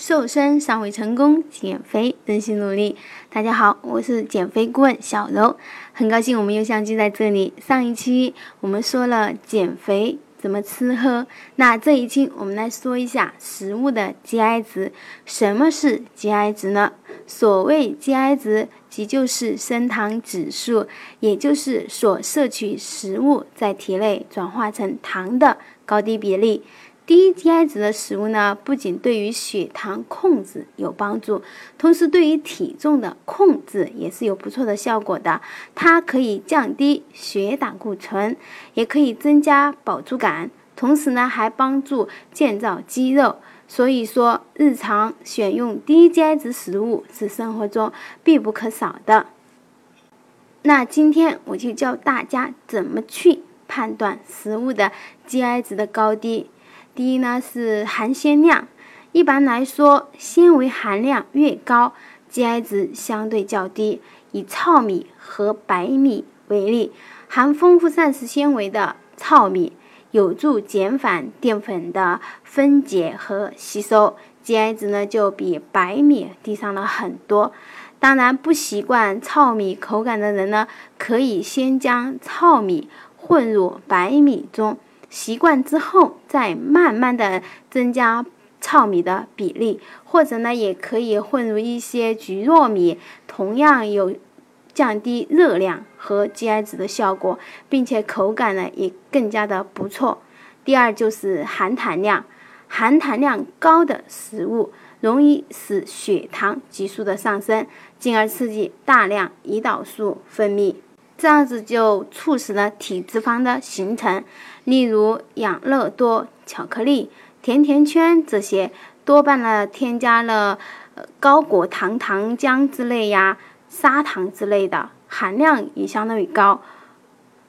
瘦身尚未成功，减肥仍需努力。大家好，我是减肥顾问小柔，很高兴我们又相聚在这里。上一期我们说了减肥怎么吃喝，那这一期我们来说一下食物的 GI 值。什么是 GI 值呢？所谓 GI 值，即就是升糖指数，也就是所摄取食物在体内转化成糖的高低比例。低 GI 值的食物呢，不仅对于血糖控制有帮助，同时对于体重的控制也是有不错的效果的。它可以降低血胆固醇，也可以增加饱足感，同时呢还帮助建造肌肉。所以说，日常选用低 GI 值食物是生活中必不可少的。那今天我就教大家怎么去判断食物的 GI 值的高低。第一呢是含鲜量，一般来说，纤维含量越高，GI 值相对较低。以糙米和白米为例，含丰富膳食纤维的糙米有助减缓淀粉的分解和吸收，GI 值呢就比白米低上了很多。当然，不习惯糙米口感的人呢，可以先将糙米混入白米中。习惯之后，再慢慢的增加糙米的比例，或者呢，也可以混入一些菊糯米，同样有降低热量和 GI 值的效果，并且口感呢也更加的不错。第二就是含糖量，含糖量高的食物容易使血糖急速的上升，进而刺激大量胰岛素分泌。这样子就促使了体脂肪的形成，例如养乐多、巧克力、甜甜圈这些，多半呢添加了高果糖糖浆之类呀、砂糖之类的，含量也相当于高，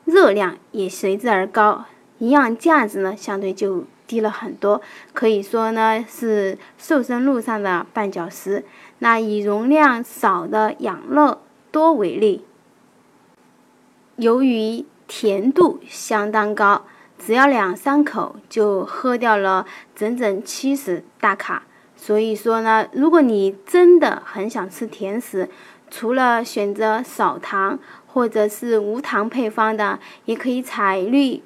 热量也随之而高，营养价值呢相对就低了很多，可以说呢是瘦身路上的绊脚石。那以容量少的养乐多为例。由于甜度相当高，只要两三口就喝掉了整整七十大卡。所以说呢，如果你真的很想吃甜食，除了选择少糖或者是无糖配方的，也可以采绿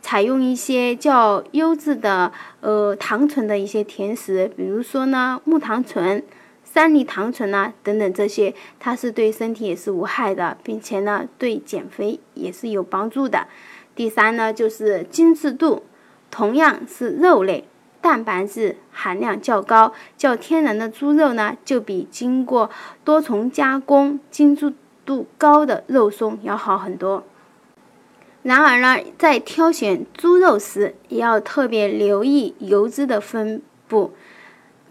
采用一些较优质的呃糖醇的一些甜食，比如说呢木糖醇。三梨糖醇啊，等等这些，它是对身体也是无害的，并且呢，对减肥也是有帮助的。第三呢，就是精致度，同样是肉类，蛋白质含量较高，较天然的猪肉呢，就比经过多重加工、精致度高的肉松要好很多。然而呢，在挑选猪肉时，也要特别留意油脂的分布。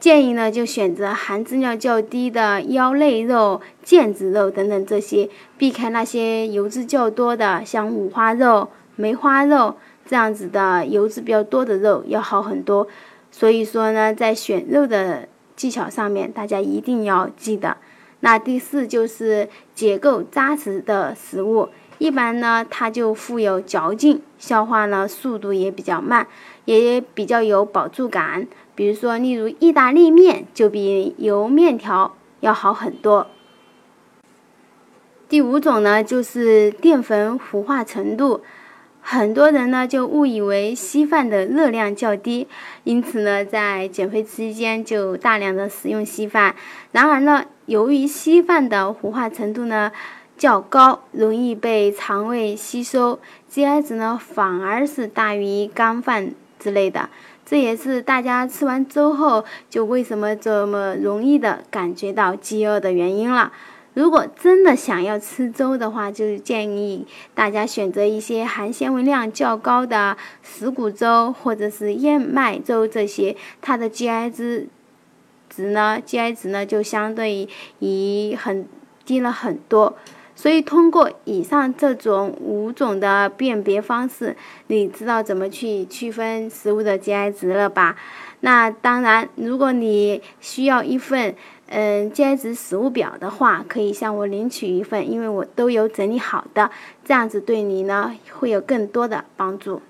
建议呢，就选择含脂量较低的腰肋肉、腱子肉等等这些，避开那些油脂较多的，像五花肉、梅花肉这样子的油脂比较多的肉要好很多。所以说呢，在选肉的技巧上面，大家一定要记得。那第四就是结构扎实的食物，一般呢它就富有嚼劲，消化呢速度也比较慢，也比较有饱足感。比如说，例如意大利面就比油面条要好很多。第五种呢，就是淀粉糊化程度，很多人呢就误以为稀饭的热量较低，因此呢在减肥期间就大量的食用稀饭。然而呢，由于稀饭的糊化程度呢较高，容易被肠胃吸收，GI 值呢反而是大于干饭之类的。这也是大家吃完粥后就为什么这么容易的感觉到饥饿的原因了。如果真的想要吃粥的话，就建议大家选择一些含纤维量较高的石谷粥或者是燕麦粥这些，它的 GI 值值呢，GI 值呢就相对于很低了很多。所以，通过以上这种五种的辨别方式，你知道怎么去区分食物的 GI 值了吧？那当然，如果你需要一份嗯 GI 值食物表的话，可以向我领取一份，因为我都有整理好的，这样子对你呢会有更多的帮助。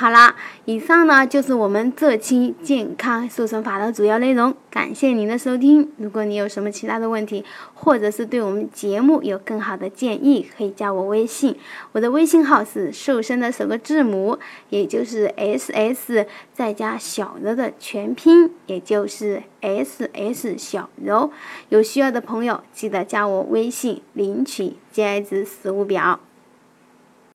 好啦，以上呢就是我们这期健康瘦身法的主要内容。感谢您的收听。如果你有什么其他的问题，或者是对我们节目有更好的建议，可以加我微信。我的微信号是瘦身的首个字母，也就是 S S 再加小柔的全拼，也就是 S S 小柔。有需要的朋友记得加我微信领取 G I 值实物表。